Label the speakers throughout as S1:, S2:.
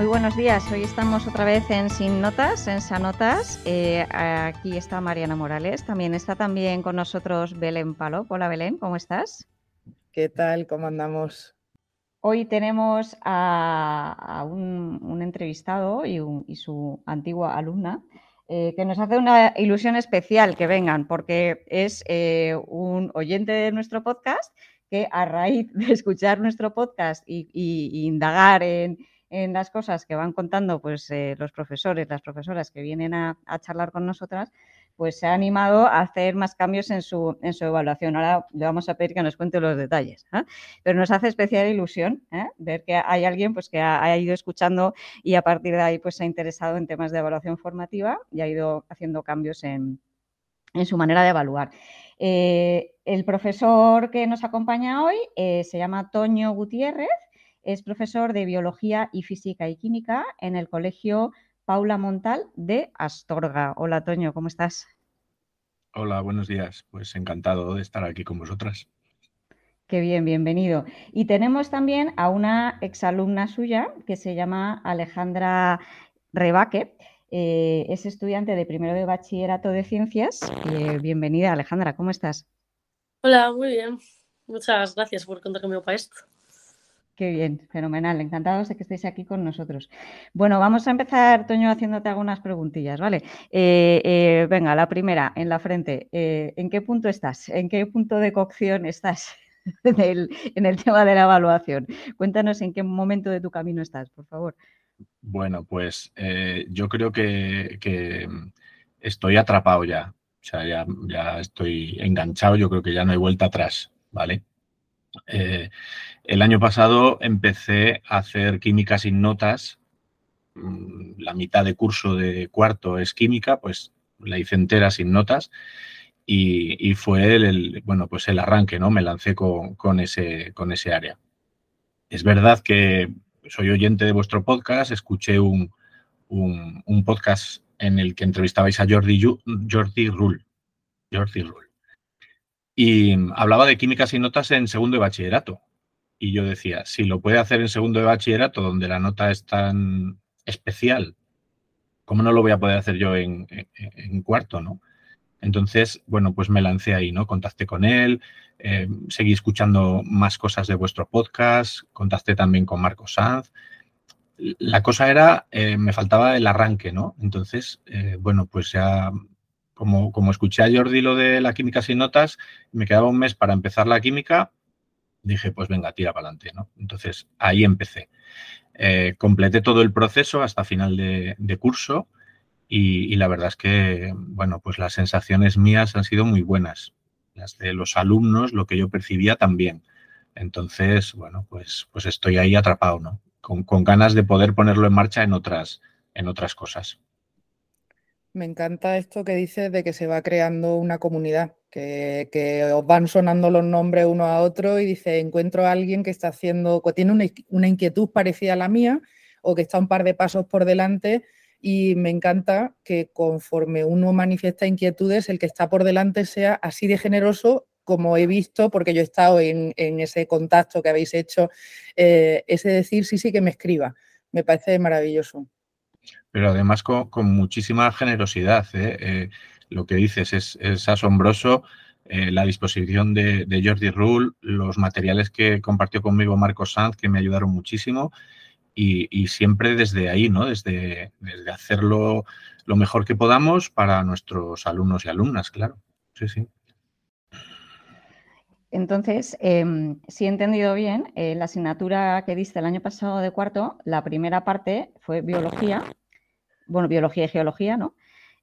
S1: Muy buenos días. Hoy estamos otra vez en Sin Notas, en Sanotas. Eh, aquí está Mariana Morales. También está también con nosotros Belén Palo. Hola Belén, ¿cómo estás?
S2: ¿Qué tal? ¿Cómo andamos?
S1: Hoy tenemos a, un, entrevistado y, su antigua alumna eh, que nos hace una ilusión especial que vengan porque es eh, un oyente de nuestro podcast que a raíz de escuchar nuestro podcast y, indagar en, las cosas que van contando pues, eh, los profesores, las profesoras que vienen a, charlar con nosotras, pues se ha animado a hacer más cambios en su, en evaluación. Ahora le vamos a pedir que nos cuente los detalles. ¿eh? Pero nos hace especial ilusión ¿eh? ver que hay alguien pues, que ha, ido escuchando y a partir de ahí pues, se ha interesado en temas de evaluación formativa y ha ido haciendo cambios en, en su manera de evaluar. El profesor que nos acompaña hoy se llama Toño Gutiérrez, es profesor de Biología y Física y Química en el Colegio Paula Montal de Astorga. Hola Toño, ¿cómo estás?
S3: Hola, buenos días. Pues encantado de estar aquí con vosotras.
S1: Qué bien, bienvenido. Y tenemos también a una exalumna suya que se llama Alejandra Rebaque. Eh, es estudiante de primero de bachillerato de ciencias. Eh, bienvenida, Alejandra, ¿cómo estás?
S4: Hola, muy bien. Muchas gracias por contar conmigo para esto.
S1: Qué bien, fenomenal. Encantados de que estéis aquí con nosotros. Bueno, vamos a empezar, Toño, haciéndote algunas preguntillas, ¿vale? Eh, venga, la primera, en la frente. ¿En qué punto estás? ¿En qué punto de cocción estás en el, tema de la evaluación? Cuéntanos en qué momento de tu camino estás, por favor.
S3: Bueno, pues eh, yo creo que, estoy atrapado ya. O sea, ya, estoy enganchado, yo creo que ya no hay vuelta atrás, ¿vale? Eh, el año pasado empecé a hacer química sin notas. Mm, la mitad de curso de cuarto es química, pues la hice entera sin notas. Y, fue el, bueno, pues el arranque, ¿no? Me lancé con, ese, con ese área. Es verdad que soy oyente de vuestro podcast, escuché un, podcast en el que entrevistabais a Jordi, Jordi Rull. Jordi Rull. Y hablaba de químicas y notas en segundo de bachillerato. Y yo decía, si lo puede hacer en segundo de bachillerato, donde la nota es tan especial, ¿cómo no lo voy a poder hacer yo en, en cuarto, no? Entonces, bueno, pues me lancé ahí, ¿no? Contacté con él, eh, seguí escuchando más cosas de vuestro podcast, contacté también con Marco Sanz. La cosa era, eh, me faltaba el arranque, ¿no? Entonces, eh, bueno, pues ya como, escuché a Jordi lo de la química sin notas, me quedaba un mes para empezar la química, dije, pues venga, tira para adelante, ¿no? Entonces, ahí empecé. completé todo el proceso hasta final de, curso y, la verdad es que, bueno, pues las sensaciones mías han sido muy buenas las de los alumnos, lo que yo percibía también. Entonces, bueno, pues, pues estoy ahí atrapado, ¿no? Con, ganas de poder ponerlo en marcha en otras, en otras cosas.
S2: Me encanta esto que dices de que se va creando una comunidad, que, os van sonando los nombres uno a otro y dice, encuentro a alguien que está haciendo, que tiene una, inquietud parecida a la mía o que está un par de pasos por delante y me encanta que conforme uno manifiesta inquietudes, el que está por delante sea así de generoso como he visto, porque yo he estado en, ese contacto que habéis hecho, eh, ese decir sí, sí que me escriba. Me parece maravilloso.
S3: Pero además con, muchísima generosidad. ¿eh? Eh, lo que dices es, asombroso. la disposición de, Jordi Rull, los materiales que compartió conmigo Marcos Sanz, que me ayudaron muchísimo y, siempre desde ahí, ¿no? Desde, desde hacerlo lo mejor que podamos para nuestros alumnos y alumnas, claro. Sí, sí.
S1: Entonces, em, si he entendido bien, eh, la asignatura que diste el año pasado de cuarto, la primera parte fue biología, bueno, biología y geología, ¿no?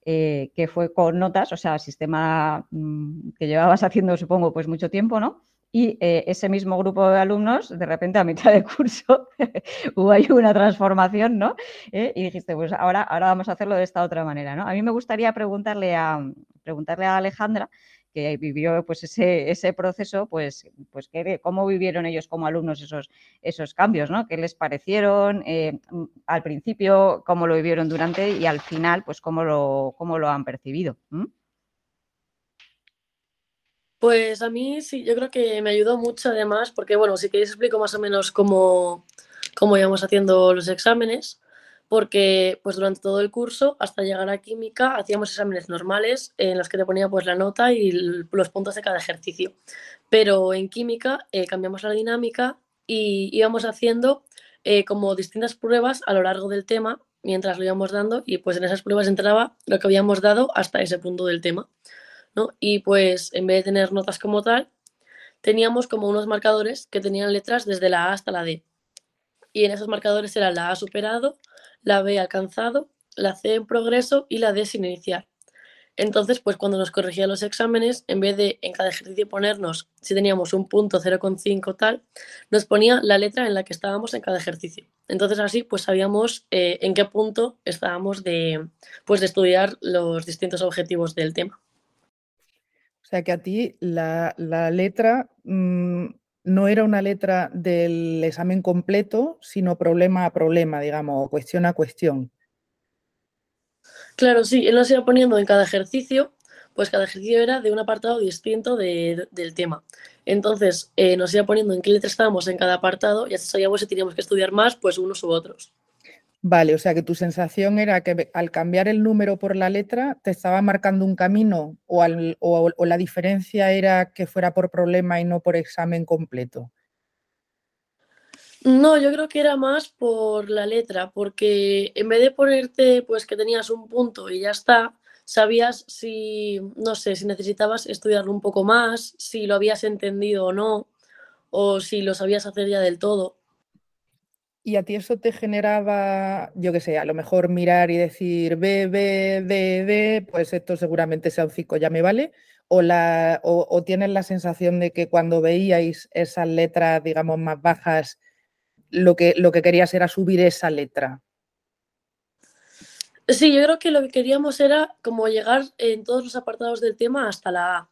S1: Eh, que fue con notas, o sea, sistema mm, que llevabas haciendo, supongo, pues mucho tiempo, ¿no? y eh, ese mismo grupo de alumnos, de repente a mitad de curso, hubo ahí una transformación, ¿no? Eh, y dijiste, pues ahora, ahora vamos a hacerlo de esta otra manera, ¿no? A mí me gustaría preguntarle a, preguntarle a Alejandra, que vivió pues ese, ese proceso, pues, pues cómo vivieron ellos como alumnos esos, esos cambios, ¿no? ¿Qué les parecieron eh, al principio, cómo lo vivieron durante y al final, pues cómo lo, cómo lo han percibido?
S4: Pues a mí sí, yo creo que me ayudó mucho además, porque bueno, si queréis explico más o menos cómo, cómo íbamos haciendo los exámenes. Porque pues durante todo el curso, hasta llegar a química, hacíamos exámenes normales en los que te ponía pues la nota y los puntos de cada ejercicio. Pero en química eh, cambiamos la dinámica y íbamos haciendo eh, como distintas pruebas a lo largo del tema mientras lo íbamos dando y pues en esas pruebas entraba lo que habíamos dado hasta ese punto del tema. ¿no? Y pues en vez de tener notas como tal, teníamos como unos marcadores que tenían letras desde la A hasta la D. Y en esos marcadores era la A superado, la B alcanzado, la C en progreso y la D sin iniciar. Entonces, pues cuando nos corregía los exámenes, en vez de en cada ejercicio ponernos si teníamos un punto 0,5 tal, nos ponía la letra en la que estábamos en cada ejercicio. Entonces así pues sabíamos eh, en qué punto estábamos de, pues, de estudiar los distintos objetivos del tema.
S2: O sea que a ti la, letra mm, no era una letra del examen completo, sino problema a problema, digamos, cuestión a cuestión.
S4: Claro, sí, él nos iba poniendo en cada ejercicio, pues cada ejercicio era de un apartado distinto del tema. Entonces eh, nos iba poniendo en qué letra estábamos en cada apartado y así sabíamos si teníamos que estudiar más, pues unos u otros.
S2: Vale, o sea que tu sensación era que al cambiar el número por la letra te estaba marcando un camino o, o la diferencia era que fuera por problema y no por examen completo.
S4: No, yo creo que era más por la letra, porque en vez de ponerte pues que tenías un punto y ya está, sabías si, no sé, si necesitabas estudiarlo un poco más, si lo habías entendido o no, o si lo sabías hacer ya del todo.
S2: ¿Y a ti eso te generaba, yo qué sé, a lo mejor mirar y decir B, B, D, D, pues esto seguramente sea un 5, ya me vale? ¿O, la, o tienes la sensación de que cuando veíais esas letras, digamos, más bajas, lo que, lo que querías era subir esa letra.
S4: Sí, yo creo que lo que queríamos era como llegar en todos los apartados del tema hasta la A.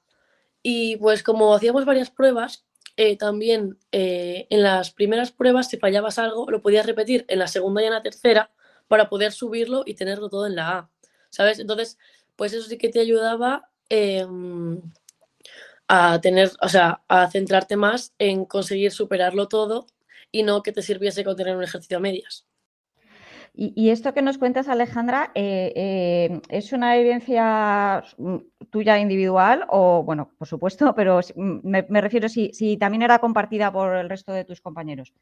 S4: Y pues como hacíamos varias pruebas, eh, también eh, en las primeras pruebas, si fallabas algo, lo podías repetir en la segunda y en la tercera para poder subirlo y tenerlo todo en la A. ¿Sabes? Entonces, pues eso sí que te ayudaba em, a tener, o sea, a centrarte más en conseguir superarlo todo y no que te sirviese con tener un ejercicio a medias.
S1: Y, esto que nos cuentas, Alejandra, eh, eh, ¿es una evidencia mm, tuya individual o, bueno, por supuesto, pero mm, me, refiero si, si, también era compartida por el resto de tus compañeros?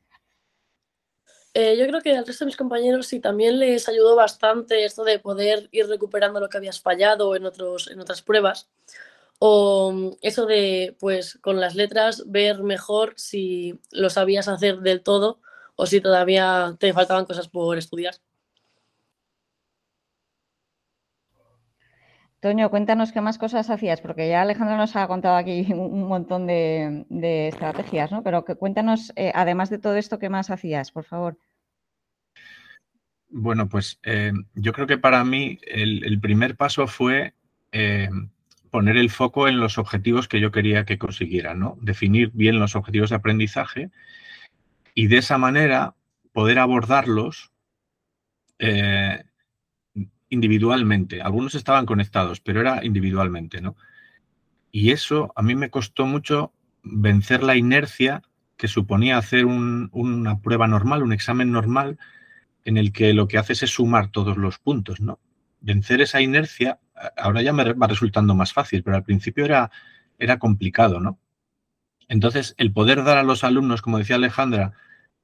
S4: Eh, yo creo que al resto de mis compañeros sí también les ayudó bastante esto de poder ir recuperando lo que habías fallado en, otros, en otras pruebas. O mm, eso de, pues, con las letras, ver mejor si lo sabías hacer del todo o si todavía te faltaban cosas por estudiar.
S1: Toño, cuéntanos qué más cosas hacías, porque ya Alejandro nos ha contado aquí un montón de, estrategias, ¿no? Pero que cuéntanos, eh, además de todo esto, qué más hacías, por favor.
S3: Bueno, pues eh, yo creo que para mí el, primer paso fue eh, poner el foco en los objetivos que yo quería que consiguieran, ¿no? Definir bien los objetivos de aprendizaje y de esa manera poder abordarlos eh, individualmente. Algunos estaban conectados, pero era individualmente, ¿no? Y eso a mí me costó mucho vencer la inercia que suponía hacer una prueba normal, un examen normal, en el que lo que haces es sumar todos los puntos, ¿no? vencer esa inercia, ahora ya me va resultando más fácil, pero al principio era, era complicado, ¿no? Entonces, el poder dar a los alumnos, como decía Alejandra,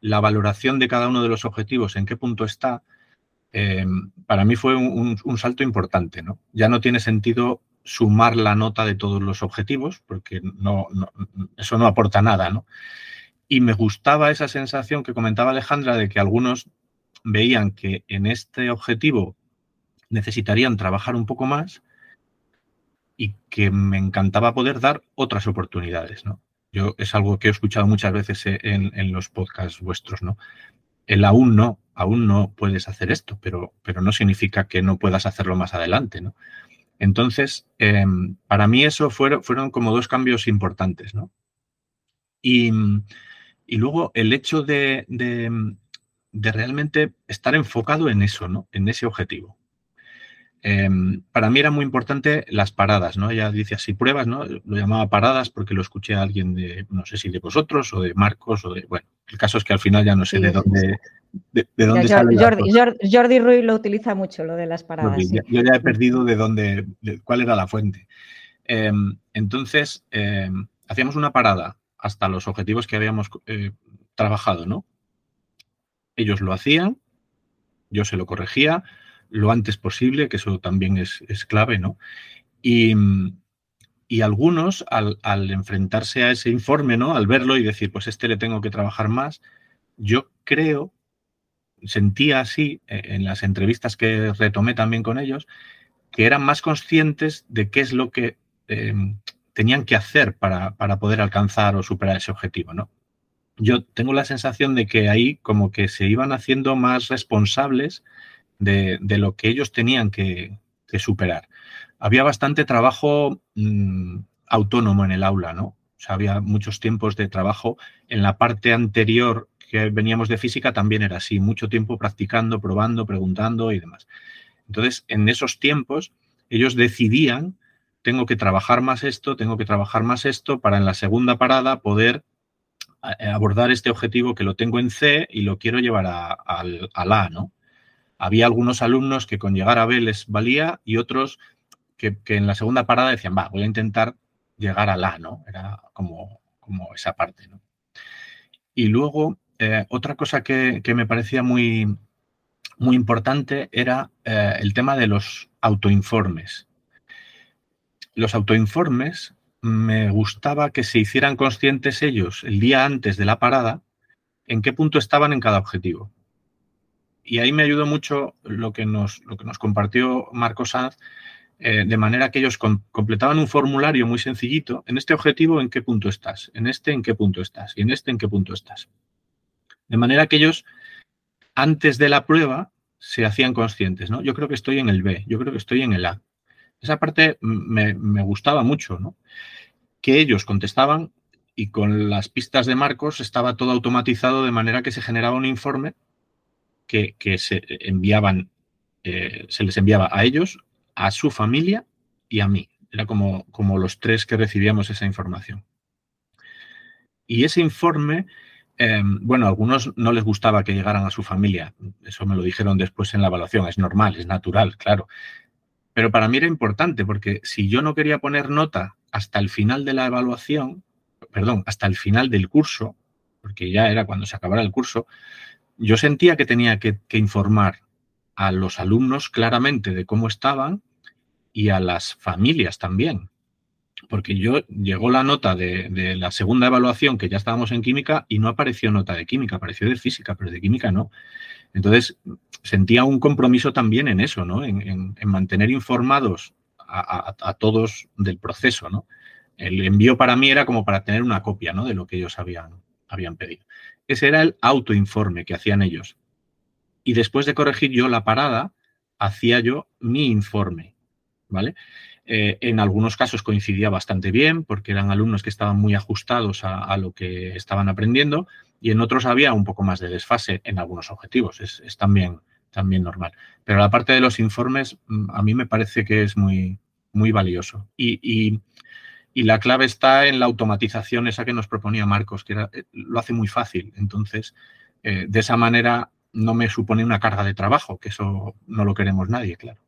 S3: la valoración de cada uno de los objetivos, en qué punto está, eh, para mí fue un, salto importante, ¿no? Ya no tiene sentido sumar la nota de todos los objetivos, porque no, eso no aporta nada, ¿no? Y me gustaba esa sensación que comentaba Alejandra de que algunos veían que en este objetivo necesitarían trabajar un poco más y que me encantaba poder dar otras oportunidades, ¿no? Yo es algo que he escuchado muchas veces en, los podcasts vuestros, ¿no? El aún no, aún no puedes hacer esto, pero, pero no significa que no puedas hacerlo más adelante, ¿no? Entonces, em, para mí eso fueron, fueron como dos cambios importantes, ¿no? Y, luego el hecho de, de, de realmente estar enfocado en eso, ¿no? En ese objetivo. Em, para mí era muy importante las paradas, ¿no? Ella dice así pruebas, ¿no? Lo llamaba paradas porque lo escuché a alguien de, no sé si de vosotros o de Marcos o de, bueno, el caso es que al final ya no sé de dónde, de, dónde
S1: sale Jordi, Jordi, Jordi, Ruiz lo utiliza mucho, lo de las paradas.
S3: Yo ya he perdido de dónde, cuál era la fuente. Em, entonces, em, hacíamos una parada hasta los objetivos que habíamos eh, trabajado, ¿no? Ellos lo hacían, yo se lo corregía lo antes posible, que eso también es, clave, ¿no? Y, algunos, al, enfrentarse a ese informe, ¿no? Al verlo y decir, pues este le tengo que trabajar más, yo creo, sentía así eh, en las entrevistas que retomé también con ellos, que eran más conscientes de qué es lo que em, tenían que hacer para, para, poder alcanzar o superar ese objetivo, ¿no? Yo tengo la sensación de que ahí como que se iban haciendo más responsables de, lo que ellos tenían que, superar. Había bastante trabajo mm, autónomo en el aula, ¿no? O sea, había muchos tiempos de trabajo. En la parte anterior que veníamos de física también era así, mucho tiempo practicando, probando, preguntando y demás. Entonces, en esos tiempos, ellos decidían, tengo que trabajar más esto, tengo que trabajar más esto, para en la segunda parada poder eh, abordar este objetivo que lo tengo en C y lo quiero llevar al A, ¿no? Había algunos alumnos que con llegar a B les valía y otros que, en la segunda parada decían, va, voy a intentar llegar a la, ¿no? Era como, como esa parte, ¿no? Y luego, eh, otra cosa que, me parecía muy, muy importante era eh, el tema de los autoinformes. Los autoinformes me gustaba que se hicieran conscientes ellos el día antes de la parada en qué punto estaban en cada objetivo y ahí me ayudó mucho lo que nos, lo que nos compartió Marco Sanz, eh, de manera que ellos completaban un formulario muy sencillito. En este objetivo, ¿en qué punto estás? En este, ¿en qué punto estás? Y en este, ¿en qué punto estás? De manera que ellos, antes de la prueba, se hacían conscientes, ¿no? Yo creo que estoy en el B, yo creo que estoy en el A. Esa parte me, me gustaba mucho, ¿no? Que ellos contestaban y con las pistas de Marcos estaba todo automatizado de manera que se generaba un informe que, se enviaban, eh, se les enviaba a ellos, a su familia y a mí. Era como, como los tres que recibíamos esa información. Y ese informe, em, bueno, a algunos no les gustaba que llegaran a su familia. Eso me lo dijeron después en la evaluación. Es normal, es natural, claro. Pero para mí era importante porque si yo no quería poner nota hasta el final de la evaluación, perdón, hasta el final del curso, porque ya era cuando se acabara el curso, yo sentía que tenía que, informar a los alumnos claramente de cómo estaban y a las familias también. Porque yo llegó la nota de, la segunda evaluación, que ya estábamos en química, y no apareció nota de química, apareció de física, pero de química no. Entonces, sentía un compromiso también en eso, ¿no? En, mantener informados a, todos del proceso, ¿no? El envío para mí era como para tener una copia, ¿no? De lo que ellos habían, habían pedido. Ese era el autoinforme que hacían ellos. Y después de corregir yo la parada, hacía yo mi informe, ¿vale? Eh, en algunos casos coincidía bastante bien porque eran alumnos que estaban muy ajustados a, lo que estaban aprendiendo y en otros había un poco más de desfase en algunos objetivos. Es, también, también normal. Pero la parte de los informes mm, a mí me parece que es muy, muy valioso. y y la clave está en la automatización esa que nos proponía Marcos, que eh, lo hace muy fácil. Entonces, eh, de esa manera no me supone una carga de trabajo, que eso no lo queremos nadie, claro.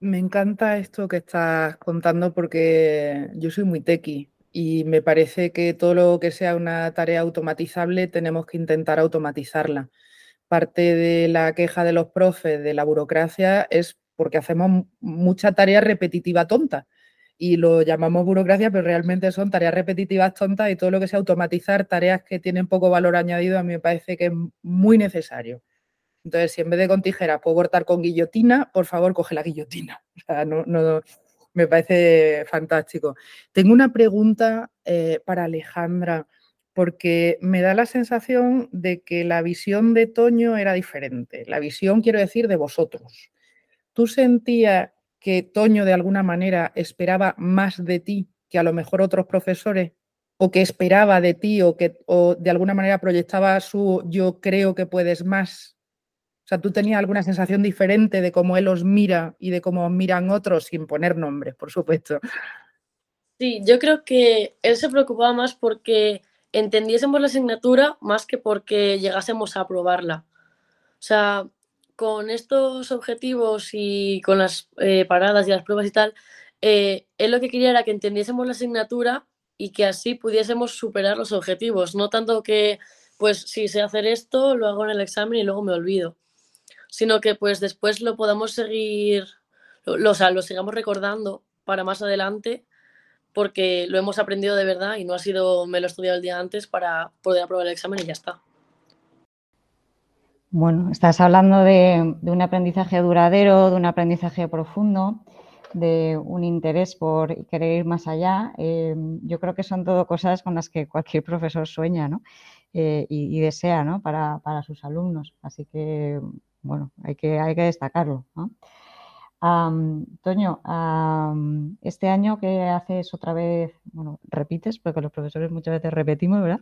S2: Me encanta esto que estás contando porque yo soy muy tequi y me parece que todo lo que sea una tarea automatizable tenemos que intentar automatizarla. Parte de la queja de los profes de la burocracia es porque hacemos mucha tarea repetitiva tonta y lo llamamos burocracia, pero realmente son tareas repetitivas tontas y todo lo que sea automatizar tareas que tienen poco valor añadido a mí me parece que es muy necesario. Entonces, si en vez de con tijeras puedo cortar con guillotina, por favor, coge la guillotina. no, me parece fantástico. Tengo una pregunta eh, para Alejandra, porque me da la sensación de que la visión de Toño era diferente. La visión, quiero decir, de vosotros. ¿Tú sentías que Toño de alguna manera esperaba más de ti que a lo mejor otros profesores? ¿O que esperaba de ti o que de alguna manera proyectaba su yo creo que puedes más? O sea, ¿tú tenías alguna sensación diferente de cómo él os mira y de cómo os miran otros, sin poner nombres, por supuesto?
S4: Sí, yo creo que él se preocupaba más porque entendiésemos la asignatura más que porque llegásemos a aprobarla. O sea, con estos objetivos y con las eh, paradas y las pruebas y tal, eh, él lo que quería era que entendiésemos la asignatura y que así pudiésemos superar los objetivos, no tanto que, pues, si sé hacer esto, lo hago en el examen y luego me olvido, sino que, pues, después lo podamos seguir, lo, o sea, lo sigamos recordando para más adelante, porque lo hemos aprendido de verdad y no ha sido, me lo he estudiado el día antes para poder aprobar el examen y ya está.
S1: Bueno, estás hablando de, un aprendizaje duradero, de un aprendizaje profundo de un interés por querer ir más allá, eh, yo creo que son todo cosas con las que cualquier profesor sueña eh, y, desea para, sus alumnos. Así que, bueno, hay que, hay que destacarlo. Toño, este año que haces otra vez, bueno, repites, porque los profesores muchas veces repetimos, ¿verdad?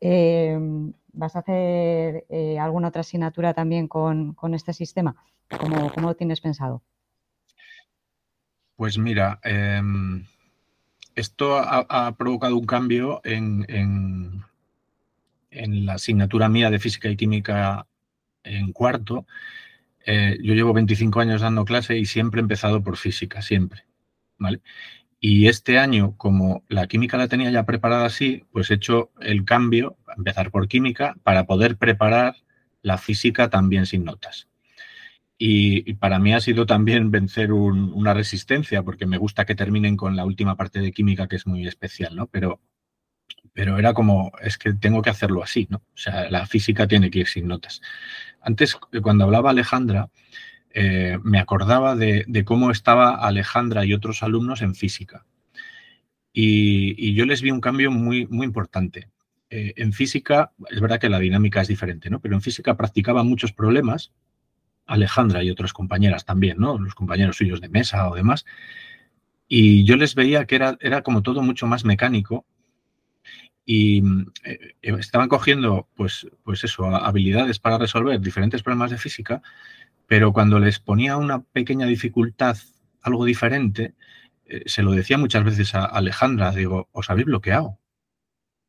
S1: Eh, ¿Vas a hacer alguna otra asignatura también con, este sistema? ¿Cómo, ¿Cómo lo tienes pensado?
S3: Pues mira, em, esto ha, provocado un cambio en, en, la asignatura mía de física y química en cuarto. Eh, yo llevo 25 años dando clase y siempre he empezado por física, siempre. ¿vale? Y este año, como la química la tenía ya preparada así, pues he hecho el cambio, empezar por química, para poder preparar la física también sin notas. Y, para mí ha sido también vencer una resistencia, porque me gusta que terminen con la última parte de química, que es muy especial, ¿no? Pero, pero era como, es que tengo que hacerlo así, ¿no? O sea, la física tiene que ir sin notas. Antes, cuando hablaba Alejandra, eh, me acordaba de, cómo estaba Alejandra y otros alumnos en física. Y, yo les vi un cambio muy, muy importante. Eh, en física, es verdad que la dinámica es diferente, ¿no? Pero en física practicaban muchos problemas Alejandra y otras compañeras también, ¿no? Los compañeros suyos de mesa o demás. Y yo les veía que era, era como todo mucho más mecánico y eh, eh, estaban cogiendo, pues, pues eso, habilidades para resolver diferentes problemas de física, pero cuando les ponía una pequeña dificultad, algo diferente, eh, se lo decía muchas veces a Alejandra, digo, os habéis bloqueado.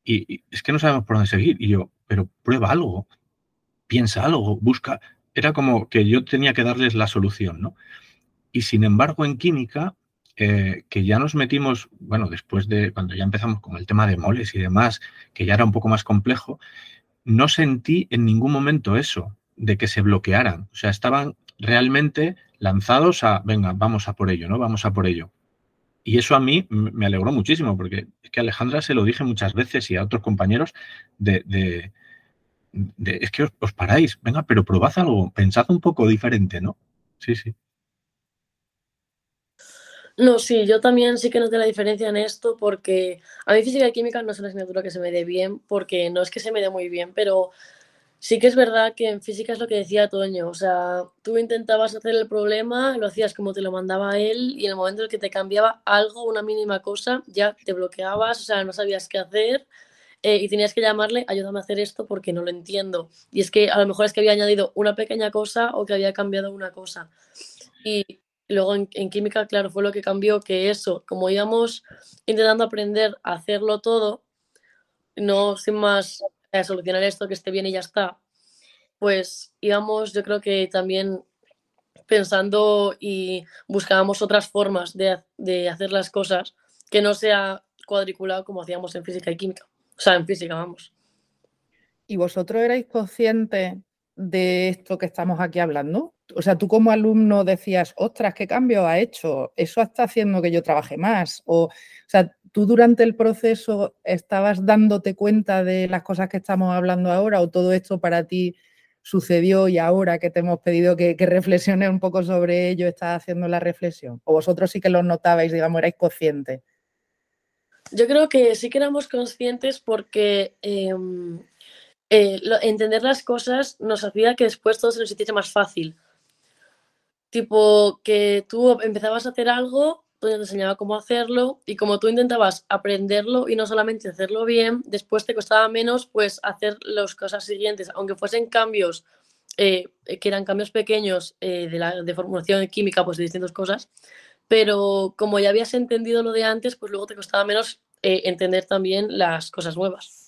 S3: Y, y, es que no sabemos por dónde seguir. Y yo, pero prueba algo, piensa algo, busca era como que yo tenía que darles la solución, ¿no? Y sin embargo, en química, eh, que ya nos metimos, bueno, después de cuando ya empezamos con el tema de moles y demás, que ya era un poco más complejo, no sentí en ningún momento eso, de que se bloquearan. O sea, estaban realmente lanzados a, venga, vamos a por ello, ¿no? Vamos a por ello. Y eso a mí me alegró muchísimo, porque es que Alejandra se lo dije muchas veces y a otros compañeros de, es que os, paráis, venga, pero probad algo, pensad un poco diferente, ¿no? Sí, sí.
S4: No, sí, yo también sí que noté la diferencia en esto porque a mí física y química no es una asignatura que se me dé bien, porque no es que se me dé muy bien, pero sí que es verdad que en física es lo que decía Toño, o sea, tú intentabas hacer el problema, lo hacías como te lo mandaba él y en el momento en el que te cambiaba algo, una mínima cosa, ya te bloqueabas, o sea, no sabías qué hacer eh, y tenías que llamarle, ayúdame a hacer esto porque no lo entiendo. Y es que a lo mejor es que había añadido una pequeña cosa o que había cambiado una cosa. Y luego en, química, claro, fue lo que cambió, que eso, como íbamos intentando aprender a hacerlo todo, no sin más a solucionar esto, que esté bien y ya está, pues íbamos, yo creo que también pensando y buscábamos otras formas de, de hacer las cosas que no sea cuadriculado como hacíamos en física y química. O sea, en física, vamos.
S2: ¿Y vosotros erais conscientes de esto que estamos aquí hablando? O sea, tú como alumno decías, ostras, ¿qué cambio ha hecho? Eso está haciendo que yo trabaje más. O, o sea, tú durante el proceso estabas dándote cuenta de las cosas que estamos hablando ahora o todo esto para ti sucedió y ahora que te hemos pedido que, que reflexiones un poco sobre ello, estás haciendo la reflexión? ¿O vosotros sí que lo notabais, digamos, erais conscientes?
S4: Yo creo que sí que éramos conscientes porque em, eh, entender las cosas nos hacía que después todo se nos hiciese más fácil. Tipo, que tú empezabas a hacer algo, tú te enseñaba cómo hacerlo y como tú intentabas aprenderlo y no solamente hacerlo bien, después te costaba menos pues hacer las cosas siguientes, aunque fuesen cambios que eran cambios pequeños de, la, de formulación química pues, de distintas cosas, pero como ya habías entendido lo de antes, pues luego te costaba menos entender también las cosas nuevas.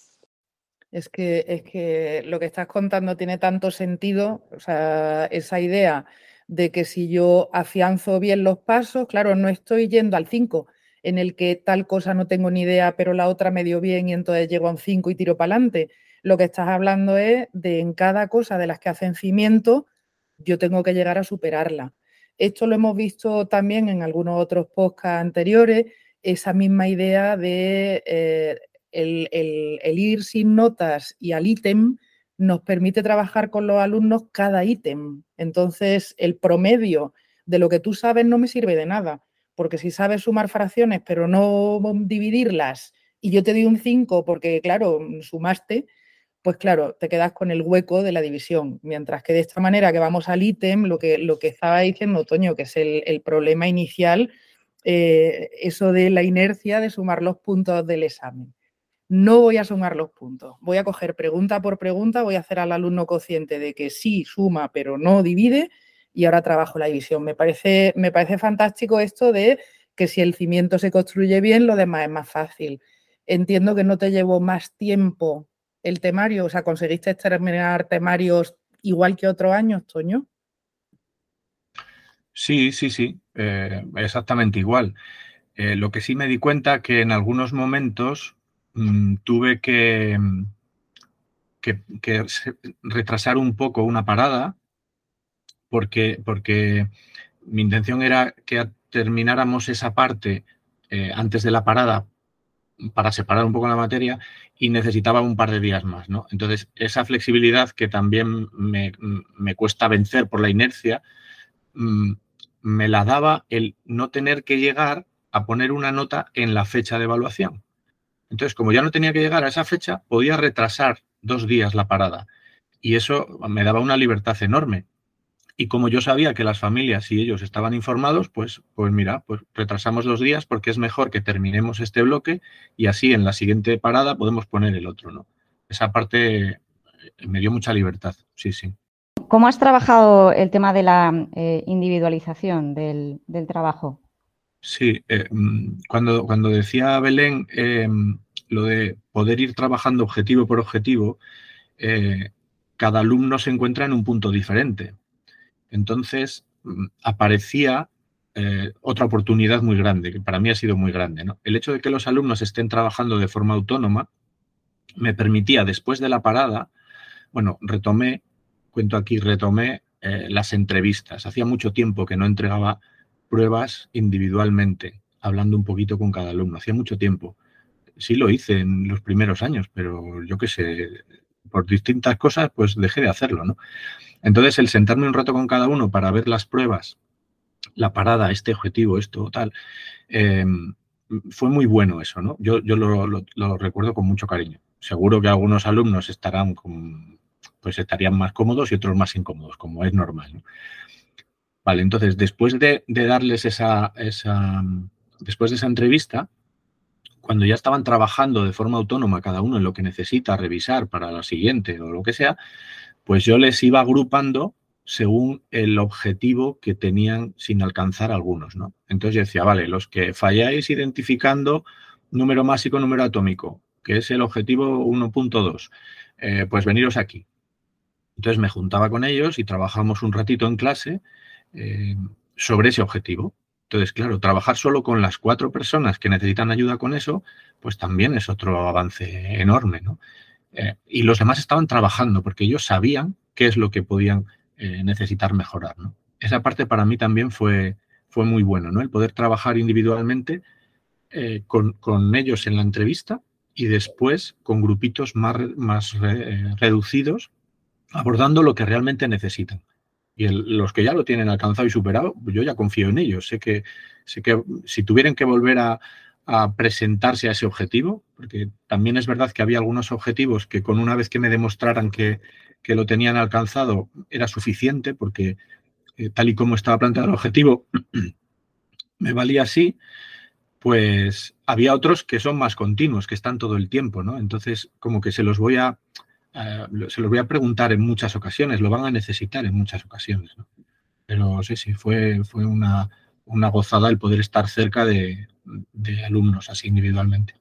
S2: Es que, es que lo que estás contando tiene tanto sentido, o sea, esa idea de que si yo afianzo bien los pasos, claro, no estoy yendo al 5, en el que tal cosa no tengo ni idea, pero la otra me dio bien y entonces llego a un 5 y tiro para adelante. Lo que estás hablando es de en cada cosa de las que hacen cimiento, yo tengo que llegar a superarla. Esto lo hemos visto también en algunos otros podcasts anteriores, esa misma idea de eh, el, ir sin notas y al ítem nos permite trabajar con los alumnos cada ítem. Entonces, el promedio de lo que tú sabes no me sirve de nada, porque si sabes sumar fracciones pero no dividirlas y yo te doy un 5 porque, claro, sumaste, pues claro, te quedas con el hueco de la división. Mientras que de esta manera que vamos al ítem, lo que, lo que estaba diciendo Toño, que es el, problema inicial, eh, eso de la inercia de sumar los puntos del examen no voy a sumar los puntos. Voy a coger pregunta por pregunta, voy a hacer al alumno consciente de que sí suma, pero no divide, y ahora trabajo la división. Me parece, me parece fantástico esto de que si el cimiento se construye bien, lo demás es más fácil. Entiendo que no te llevó más tiempo el temario, o sea, conseguiste terminar temarios igual que otros años, Toño.
S3: Sí, sí, sí, eh, exactamente igual. Eh, lo que sí me di cuenta que en algunos momentos Mm, tuve que, que, retrasar un poco una parada porque, porque mi intención era que termináramos esa parte eh, antes de la parada para separar un poco la materia y necesitaba un par de días más, ¿no? Entonces, esa flexibilidad que también me, me cuesta vencer por la inercia, mm, me la daba el no tener que llegar a poner una nota en la fecha de evaluación. Entonces, como ya no tenía que llegar a esa fecha, podía retrasar dos días la parada. Y eso me daba una libertad enorme. Y como yo sabía que las familias y ellos estaban informados, pues, pues mira, pues retrasamos dos días porque es mejor que terminemos este bloque y así en la siguiente parada podemos poner el otro, ¿no? Esa parte eh, me dio mucha libertad, sí, sí.
S1: ¿Cómo has trabajado el tema de la eh, individualización del trabajo?
S3: Sí, eh, mm, cuando, cuando decía Belén eh, lo de poder ir trabajando objetivo por objetivo, eh, cada alumno se encuentra en un punto diferente. Entonces, mm, aparecía otra oportunidad muy grande, que para mí ha sido muy grande. El hecho de que los alumnos estén trabajando de forma autónoma me permitía, después de la parada, bueno, retomé, cuento aquí, retomé las entrevistas. Hacía mucho tiempo que no entregaba pruebas individualmente, hablando un poquito con cada alumno. Hacía mucho tiempo. Sí lo hice en los primeros años, pero yo qué sé, por distintas cosas, pues dejé de hacerlo, ¿no? Entonces, el sentarme un rato con cada uno para ver las pruebas, la parada, este objetivo, esto, tal, em, fue muy bueno eso, ¿no? Yo, yo lo, recuerdo con mucho cariño. Seguro que algunos alumnos estarán con, pues estarían más cómodos y otros más incómodos, como es normal. ¿no? Vale, entonces después de, darles esa, esa, después de esa entrevista, cuando ya estaban trabajando de forma autónoma cada uno en lo que necesita revisar para la siguiente o lo que sea, pues yo les iba agrupando según el objetivo que tenían sin alcanzar algunos, ¿no? Entonces yo decía, vale, los que falláis identificando número másico, número atómico, que es el objetivo 1.2, eh, pues veniros aquí. Entonces me juntaba con ellos y trabajamos un ratito en clase eh, sobre ese objetivo. Entonces, claro, trabajar solo con las cuatro personas que necesitan ayuda con eso, pues también es otro avance enorme, ¿no? Eh, y los demás estaban trabajando porque ellos sabían qué es lo que podían eh, necesitar mejorar, ¿no? Esa parte para mí también fue, fue muy bueno, ¿no? El poder trabajar individualmente con, ellos en la entrevista y después con grupitos más, más reducidos abordando lo que realmente necesitan. Y los que ya lo tienen alcanzado y superado, yo ya confío en ellos. Sé que, sé que si tuvieran que volver a, presentarse a ese objetivo, porque también es verdad que había algunos objetivos que con una vez que me demostraran que, lo tenían alcanzado era suficiente, porque eh, tal y como estaba planteado el objetivo, me valía así, pues había otros que son más continuos, que están todo el tiempo, ¿no? Entonces, como que se los voy a, eh, se los voy a preguntar en muchas ocasiones, lo van a necesitar en muchas ocasiones. Pero sí, sí, fue, fue una, gozada el poder estar cerca de, alumnos así individualmente.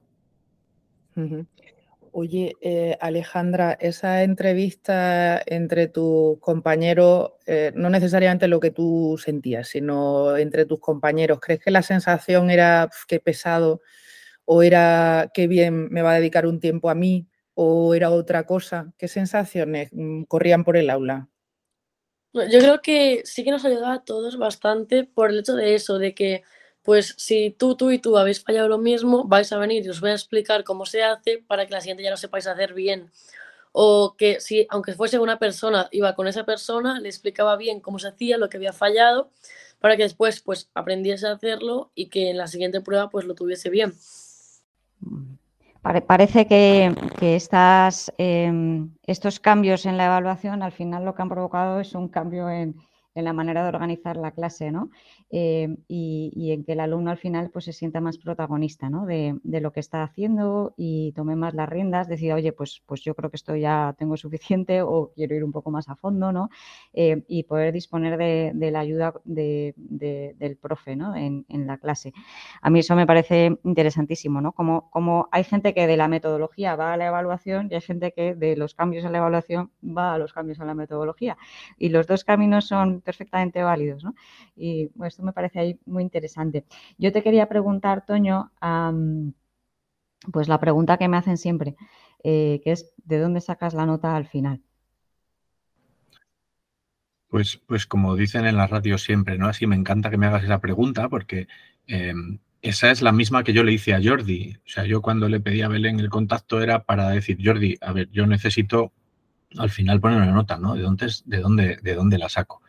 S2: Oye, eh, Alejandra, esa entrevista entre tus compañeros, eh, no necesariamente lo que tú sentías, sino entre tus compañeros, ¿crees que la sensación era que pesado o era que bien me va a dedicar un tiempo a mí o era otra cosa? ¿Qué sensaciones mm, corrían por el aula?
S4: Yo creo que sí que nos ayudaba a todos bastante por el hecho de eso, de que pues si tú, tú y tú habéis fallado lo mismo, vais a venir y os voy a explicar cómo se hace para que la siguiente ya lo sepáis hacer bien. O que si, aunque fuese una persona, iba con esa persona, le explicaba bien cómo se hacía, lo que había fallado, para que después pues aprendiese a hacerlo y que en la siguiente prueba pues lo tuviese bien.
S1: Parece que, estas, em, estos cambios en la evaluación al final lo que han provocado es un cambio en, en la manera de organizar la clase, ¿no? Eh, y, en que el alumno al final pues, se sienta más protagonista ¿no? de, lo que está haciendo y tome más las riendas, decida, oye, pues, pues yo creo que esto ya tengo suficiente o quiero ir un poco más a fondo, ¿no? Eh, y poder disponer de, la ayuda del profe ¿no? en, la clase. A mí eso me parece interesantísimo, ¿no? Como, como hay gente que de la metodología va a la evaluación y hay gente que de los cambios en la evaluación va a los cambios en la metodología. Y los dos caminos son perfectamente válidos, ¿no? Y pues, esto me parece ahí muy interesante. Yo te quería preguntar, Toño, pues la pregunta que me hacen siempre, eh, que es ¿de dónde sacas la nota al final?
S3: Pues, pues como dicen en la radio siempre, ¿no? Así me encanta que me hagas esa pregunta porque em, esa es la misma que yo le hice a Jordi. O sea, yo cuando le pedí a Belén el contacto era para decir, Jordi, a ver, yo necesito al final poner una nota, ¿no? ¿De dónde, de dónde, de dónde la saco?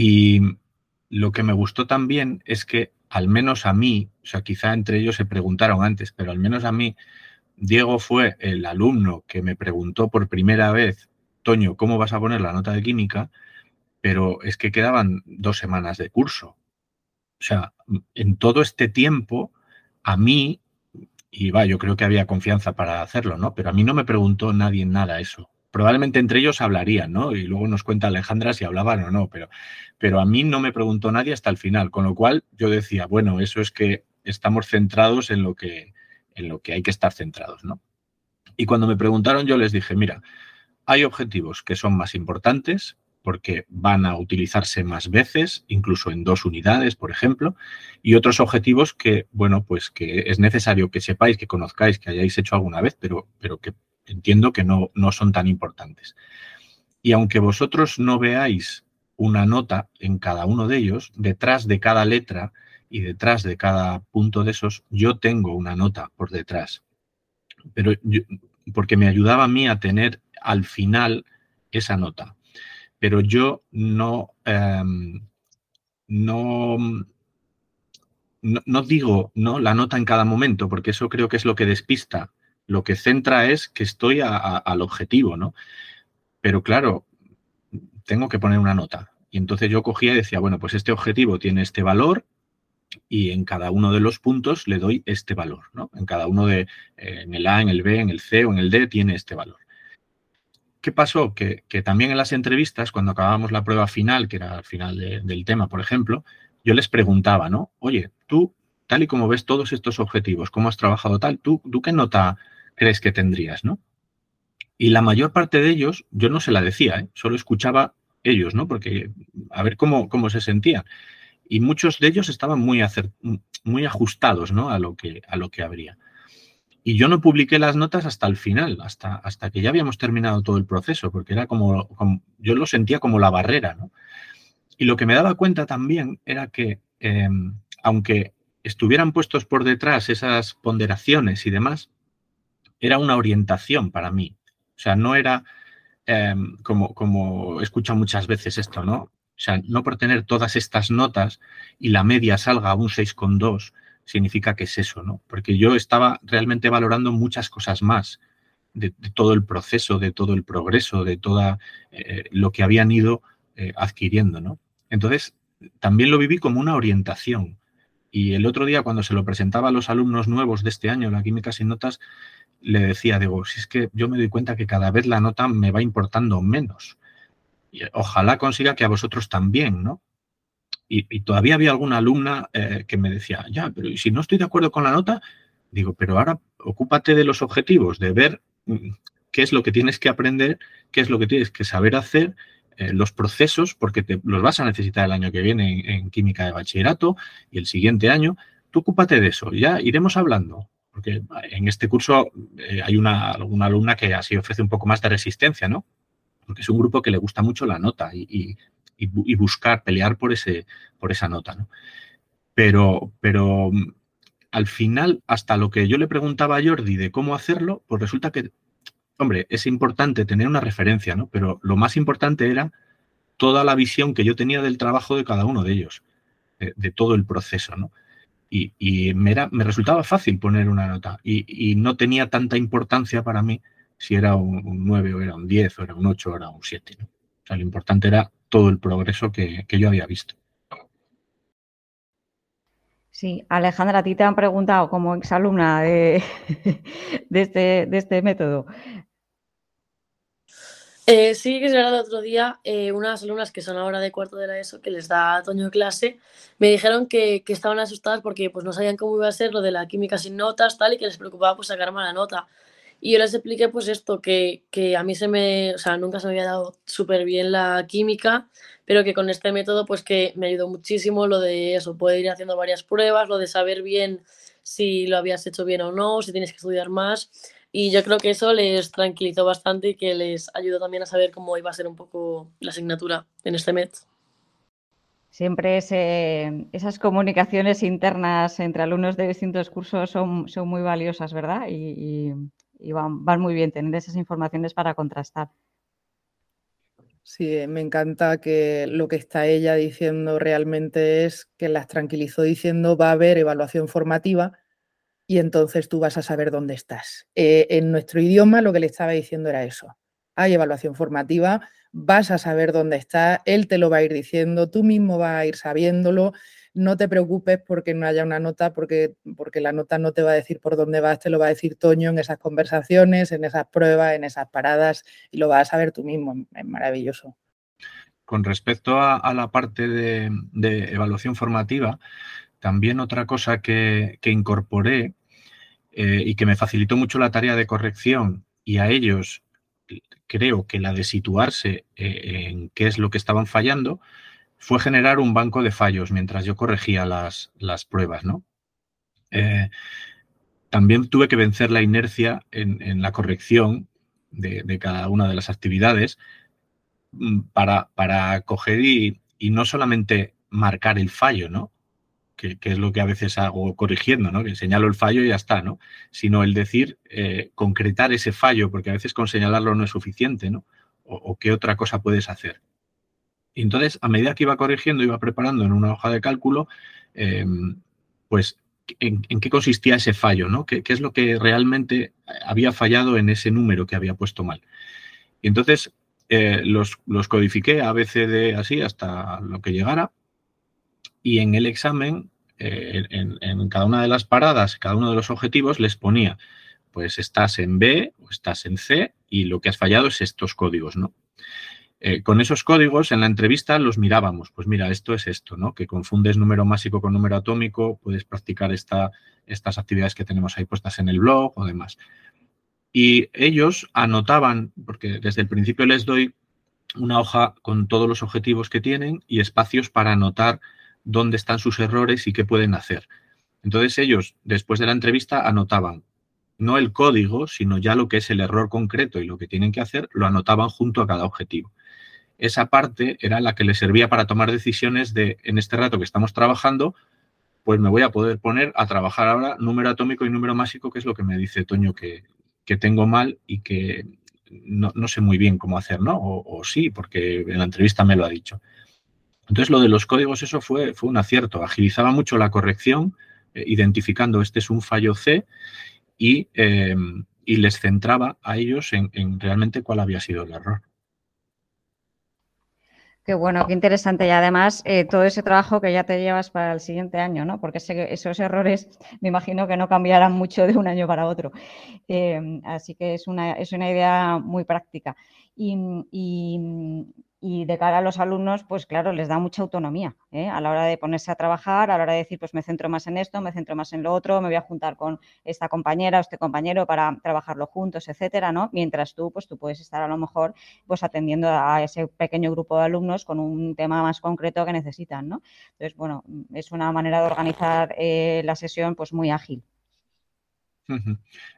S3: Y lo que me gustó también es que al menos a mí, o sea, quizá entre ellos se preguntaron antes, pero al menos a mí, Diego fue el alumno que me preguntó por primera vez, Toño, ¿cómo vas a poner la nota de química? Pero es que quedaban dos semanas de curso. O sea, en todo este tiempo, a mí, y va, yo creo que había confianza para hacerlo, ¿no? Pero a mí no me preguntó nadie nada eso probablemente entre ellos hablarían, ¿no? Y luego nos cuenta Alejandra si hablaban o no, pero, pero a mí no me preguntó nadie hasta el final, con lo cual yo decía, bueno, eso es que estamos centrados en lo que, en lo que hay que estar centrados, ¿no? Y cuando me preguntaron yo les dije, mira, hay objetivos que son más importantes porque van a utilizarse más veces, incluso en dos unidades, por ejemplo, y otros objetivos que, bueno, pues que es necesario que sepáis, que conozcáis, que hayáis hecho alguna vez, pero, pero que entiendo que no, no son tan importantes. Y aunque vosotros no veáis una nota en cada uno de ellos, detrás de cada letra y detrás de cada punto de esos, yo tengo una nota por detrás. Pero porque me ayudaba a mí a tener al final esa nota. Pero yo no, em, no, no, no, digo ¿no? la nota en cada momento, porque eso creo que es lo que despista lo que centra es que estoy al objetivo, ¿no? Pero claro, tengo que poner una nota. Y entonces yo cogía y decía, bueno, pues este objetivo tiene este valor y en cada uno de los puntos le doy este valor, ¿no? En cada uno de, eh, en el A, en el B, en el C o en el D tiene este valor. ¿Qué pasó? Que, también en las entrevistas, cuando acabábamos la prueba final, que era al final del tema, por ejemplo, yo les preguntaba, ¿no? Oye, tú, tal y como ves todos estos objetivos, ¿cómo has trabajado tal? ¿Tú, tú qué nota crees que tendrías, ¿no? Y la mayor parte de ellos, yo no se la decía, ¿eh? solo escuchaba ellos, ¿no? Porque a ver cómo, cómo se sentían. Y muchos de ellos estaban muy, muy ajustados, ¿no? A lo, que, a lo que habría. Y yo no publiqué las notas hasta el final, hasta, hasta que ya habíamos terminado todo el proceso, porque era como, yo lo sentía como la barrera, ¿no? Y lo que me daba cuenta también era que, em, aunque estuvieran puestos por detrás esas ponderaciones y demás, era una orientación para mí. O sea, no era em, como, como escucho muchas veces esto, ¿no? O sea, no por tener todas estas notas y la media salga a un 6,2 significa que es eso, ¿no? Porque yo estaba realmente valorando muchas cosas más de, todo el proceso, de todo el progreso, de todo eh, lo que habían ido eh, adquiriendo, ¿no? Entonces, también lo viví como una orientación. Y el otro día, cuando se lo presentaba a los alumnos nuevos de este año, la química sin notas, le decía, digo, si es que yo me doy cuenta que cada vez la nota me va importando menos. Y ojalá consiga que a vosotros también, ¿no? Y, todavía había alguna alumna eh, que me decía, ya, pero si no estoy de acuerdo con la nota? Digo, pero ahora ocúpate de los objetivos, de ver mm, qué es lo que tienes que aprender, qué es lo que tienes que saber hacer, eh, los procesos, porque te, los vas a necesitar el año que viene en, química de bachillerato y el siguiente año. Tú ocúpate de eso, ya iremos hablando. Porque en este curso eh, hay una, alumna que así ofrece un poco más de resistencia, ¿no? Porque es un grupo que le gusta mucho la nota y, buscar, pelear por, ese, por esa nota, ¿no? Pero, pero al final, hasta lo que yo le preguntaba a Jordi de cómo hacerlo, pues resulta que hombre, es importante tener una referencia, ¿no? Pero lo más importante era toda la visión que yo tenía del trabajo de cada uno de ellos, de, todo el proceso, ¿no? Y, me, resultaba fácil poner una nota y, no tenía tanta importancia para mí si era un, 9 o era un 10 o era un 8 o era un 7, ¿no? O sea, lo importante era todo el progreso que, yo había visto.
S1: Sí, Alejandra, a ti te han preguntado como exalumna de, este, de este método,
S4: eh, sí, que es verdad, el otro día eh, unas alumnas que son ahora de cuarto de la ESO, que les da Toño clase, me dijeron que, estaban asustadas porque pues, no sabían cómo iba a ser lo de la química sin notas tal, y que les preocupaba pues, sacar mala nota. Y yo les expliqué pues esto, que, que a mí se me, o sea, nunca se me había dado súper bien la química, pero que con este método pues que me ayudó muchísimo lo de eso, poder ir haciendo varias pruebas, lo de saber bien si lo habías hecho bien o no, si tienes que estudiar más. Y yo creo que eso les tranquilizó bastante y que les ayudó también a saber cómo iba a ser un poco la asignatura en este MET.
S1: Siempre esas comunicaciones internas entre alumnos de distintos cursos son, son muy valiosas, ¿verdad? Y, van, van, muy bien tener esas informaciones para contrastar.
S2: Sí, me encanta que lo que está ella diciendo realmente es que las tranquilizó diciendo va a haber evaluación formativa y entonces tú vas a saber dónde estás. Eh, en nuestro idioma lo que le estaba diciendo era eso. Hay evaluación formativa, vas a saber dónde estás, él te lo va a ir diciendo, tú mismo vas a ir sabiéndolo, no te preocupes porque no haya una nota, porque, porque la nota no te va a decir por dónde vas, te lo va a decir Toño en esas conversaciones, en esas pruebas, en esas paradas, y lo vas a saber tú mismo, es maravilloso.
S3: Con respecto a, la parte de, evaluación formativa, también otra cosa que, que incorporé eh, y que me facilitó mucho la tarea de corrección y a ellos creo que la de situarse eh, en qué es lo que estaban fallando fue generar un banco de fallos mientras yo corregía las, las pruebas, ¿no? Eh, también tuve que vencer la inercia en, la corrección de, cada una de las actividades mm, para, para coger y, y no solamente marcar el fallo, ¿no? Que, es lo que a veces hago corrigiendo, ¿no? Que señalo el fallo y ya está, ¿no? Sino el decir, eh, concretar ese fallo, porque a veces con señalarlo no es suficiente, ¿no? O, qué otra cosa puedes hacer. Y entonces, a medida que iba corrigiendo, iba preparando en una hoja de cálculo, em, pues, en, qué consistía ese fallo, ¿no? ¿Qué, es lo que realmente había fallado en ese número que había puesto mal? Y entonces, eh, los, los codifiqué a de así hasta lo que llegara y en el examen, eh, en, cada una de las paradas, cada uno de los objetivos, les ponía, pues estás en B o estás en C y lo que has fallado es estos códigos, ¿no? Eh, con esos códigos en la entrevista los mirábamos, pues mira, esto es esto, ¿no? Que confundes número másico con número atómico, puedes practicar esta, estas actividades que tenemos ahí puestas en el blog o demás. Y ellos anotaban, porque desde el principio les doy una hoja con todos los objetivos que tienen y espacios para anotar dónde están sus errores y qué pueden hacer. Entonces ellos, después de la entrevista, anotaban no el código, sino ya lo que es el error concreto y lo que tienen que hacer, lo anotaban junto a cada objetivo. Esa parte era la que les servía para tomar decisiones de, en este rato que estamos trabajando, pues me voy a poder poner a trabajar ahora número atómico y número másico, que es lo que me dice Toño que, tengo mal y que no, sé muy bien cómo hacer, ¿no? o, sí, porque en la entrevista me lo ha dicho. Entonces, lo de los códigos, eso fue, fue un acierto. Agilizaba mucho la corrección, eh, identificando este es un fallo C em, y, les centraba a ellos en, realmente cuál había sido el error.
S1: Qué bueno, qué interesante. Y además, eh, todo ese trabajo que ya te llevas para el siguiente año, ¿no? Porque esos errores me imagino que no cambiarán mucho de un año para otro. Eh, así que es una, es una idea muy práctica. y, y de cara a los alumnos, pues claro, les da mucha autonomía ¿eh? a la hora de ponerse a trabajar, a la hora de decir, pues me centro más en esto, me centro más en lo otro, me voy a juntar con esta compañera o este compañero para trabajarlo juntos, etcétera, ¿no? Mientras tú, pues tú puedes estar a lo mejor pues atendiendo a ese pequeño grupo de alumnos con un tema más concreto que necesitan, ¿no? Entonces, bueno, es una manera de organizar eh, la sesión pues muy ágil.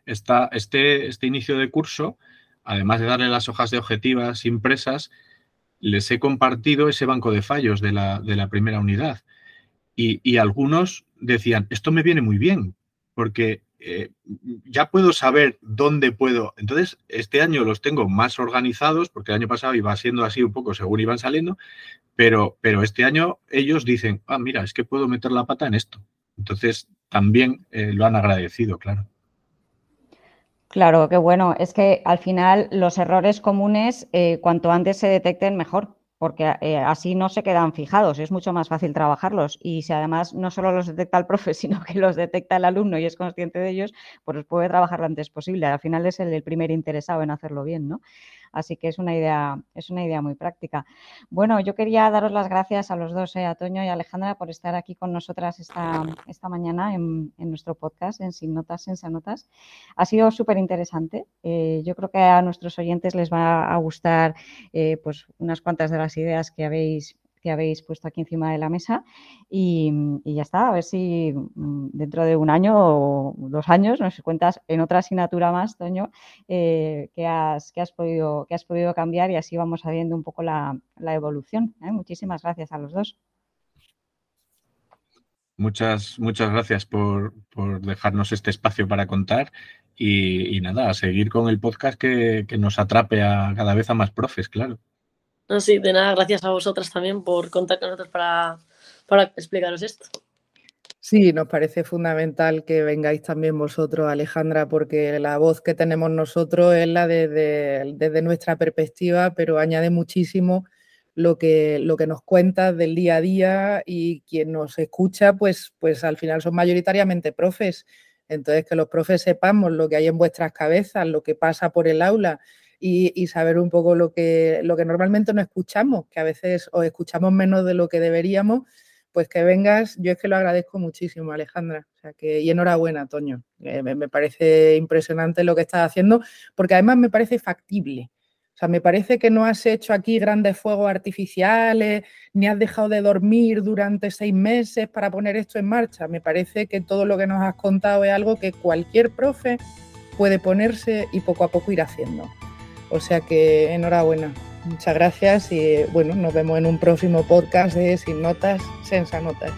S3: Esta, este, este inicio de curso, además de darle las hojas de objetivas impresas, les he compartido ese banco de fallos de la, primera unidad. Y, algunos decían, esto me viene muy bien, porque eh, ya puedo saber dónde puedo. Entonces, este año los tengo más organizados, porque el año pasado iba siendo así un poco según iban saliendo, pero, pero este año ellos dicen, ah, mira, es que puedo meter la pata en esto. Entonces, también eh, lo han agradecido, claro.
S1: Claro, qué bueno. Es que al final los errores comunes, eh, cuanto antes se detecten, mejor, porque eh, así no se quedan fijados, es mucho más fácil trabajarlos. Y si además no solo los detecta el profe, sino que los detecta el alumno y es consciente de ellos, pues puede trabajar lo antes posible. Al final es el primer interesado en hacerlo bien, ¿no? Así que es una idea, es una idea muy práctica. Bueno, yo quería daros las gracias a los dos, eh, a Toño y Alejandra, por estar aquí con nosotras esta, esta mañana en, nuestro podcast, en Sin Notas, Sin Sanotas. Ha sido súper interesante. Eh, yo creo que a nuestros oyentes les va a gustar eh, pues unas cuantas de las ideas que habéis que habéis puesto aquí encima de la mesa y, ya está, a ver si mm, dentro de un año o dos años nos cuentas en otra asignatura más, Toño, eh, que, has, que, has podido, que has podido cambiar y así vamos viendo un poco la, evolución. ¿eh? Muchísimas gracias a los dos.
S3: Muchas, muchas gracias por, dejarnos este espacio para contar y, nada, a seguir con el podcast que, que nos atrape a cada vez a más profes, claro.
S4: No, sí, de nada, gracias a vosotras también por contar con nosotros para, para explicaros esto.
S2: Sí, nos parece fundamental que vengáis también vosotros, Alejandra, porque la voz que tenemos nosotros es la desde, desde nuestra perspectiva, pero añade muchísimo lo que, lo que nos cuentas del día a día y quien nos escucha, pues, pues al final son mayoritariamente profes. Entonces, que los profes sepamos lo que hay en vuestras cabezas, lo que pasa por el aula y, saber un poco lo que, lo que normalmente no escuchamos, que a veces o escuchamos menos de lo que deberíamos, pues que vengas, yo es que lo agradezco muchísimo, Alejandra. O sea que, y enhorabuena, Toño. Eh, me, parece impresionante lo que estás haciendo, porque además me parece factible. O sea, me parece que no has hecho aquí grandes fuegos artificiales, ni has dejado de dormir durante seis meses para poner esto en marcha. Me parece que todo lo que nos has contado es algo que cualquier profe puede ponerse y poco a poco ir haciendo. O sea que enhorabuena. Muchas gracias y bueno, nos vemos en un próximo podcast de Sin Notas, Sensa Notas.